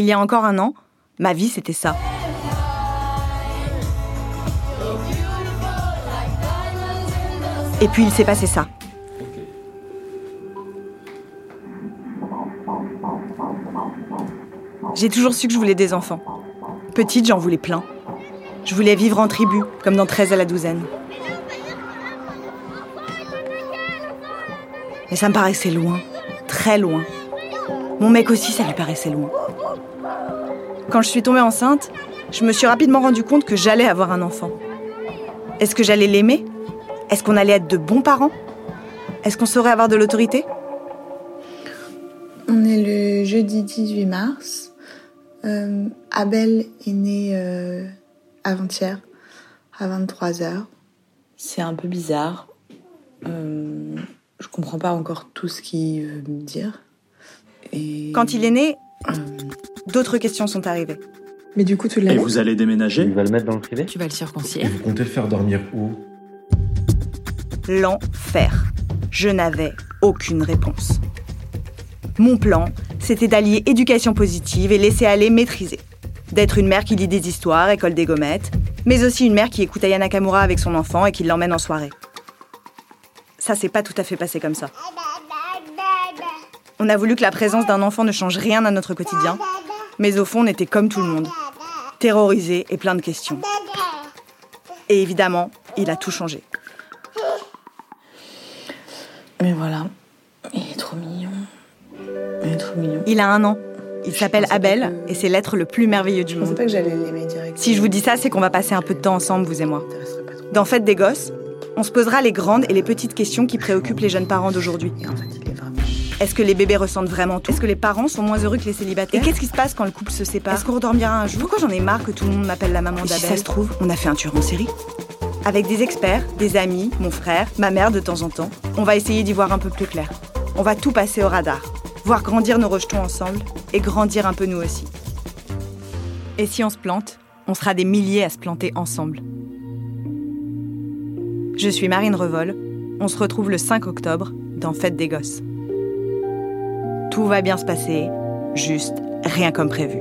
Il y a encore un an, ma vie c'était ça. Et puis il s'est passé ça. J'ai toujours su que je voulais des enfants. Petite, j'en voulais plein. Je voulais vivre en tribu, comme dans 13 à la douzaine. Mais ça me paraissait loin, très loin. Mon mec aussi, ça lui paraissait loin. Quand je suis tombée enceinte, je me suis rapidement rendu compte que j'allais avoir un enfant. Est-ce que j'allais l'aimer? Est-ce qu'on allait être de bons parents? Est-ce qu'on saurait avoir de l'autorité? On est le jeudi 18 mars. Euh, Abel est né euh, avant-hier, à 23h. C'est un peu bizarre. Euh, je comprends pas encore tout ce qu'il veut me dire. Et... Quand il est né, d'autres questions sont arrivées. Mais du coup, tu Et l'as vous allez déménager Tu vas le mettre dans le privé Tu vas le circoncire. Et vous comptez le faire dormir où? L'enfer. Je n'avais aucune réponse. Mon plan, c'était d'allier éducation positive et laisser aller maîtriser. D'être une mère qui lit des histoires et colle des gommettes, mais aussi une mère qui écoute Aya Nakamura avec son enfant et qui l'emmène en soirée. Ça s'est pas tout à fait passé comme ça. On a voulu que la présence d'un enfant ne change rien à notre quotidien, mais au fond, on était comme tout le monde, terrorisés et plein de questions. Et évidemment, il a tout changé. Mais voilà, il est trop mignon. Il est trop mignon. Il a un an. Il s'appelle Abel que- et c'est l'être le plus merveilleux du Je monde. pas que j'allais l'aimer direct. Si je vous dis ça, c'est qu'on va passer un peu de temps ensemble, vous et moi. Dans Fête des Gosses, on se posera les grandes et les petites questions qui préoccupent les jeunes parents d'aujourd'hui. Est-ce que les bébés ressentent vraiment tout Est-ce que les parents sont moins heureux que les célibataires Et qu'est-ce qui se passe quand le couple se sépare Est-ce qu'on redormira un jour Pourquoi j'en ai marre que tout le monde m'appelle la maman Et si d'Abel ça se trouve, on a fait un tueur en série. Avec des experts, des amis, mon frère, ma mère de temps en temps, on va essayer d'y voir un peu plus clair. On va tout passer au radar, voir grandir nos rejetons ensemble et grandir un peu nous aussi. Et si on se plante, on sera des milliers à se planter ensemble. Je suis Marine Revol. On se retrouve le 5 octobre dans Fête des Gosses. Tout va bien se passer, juste rien comme prévu.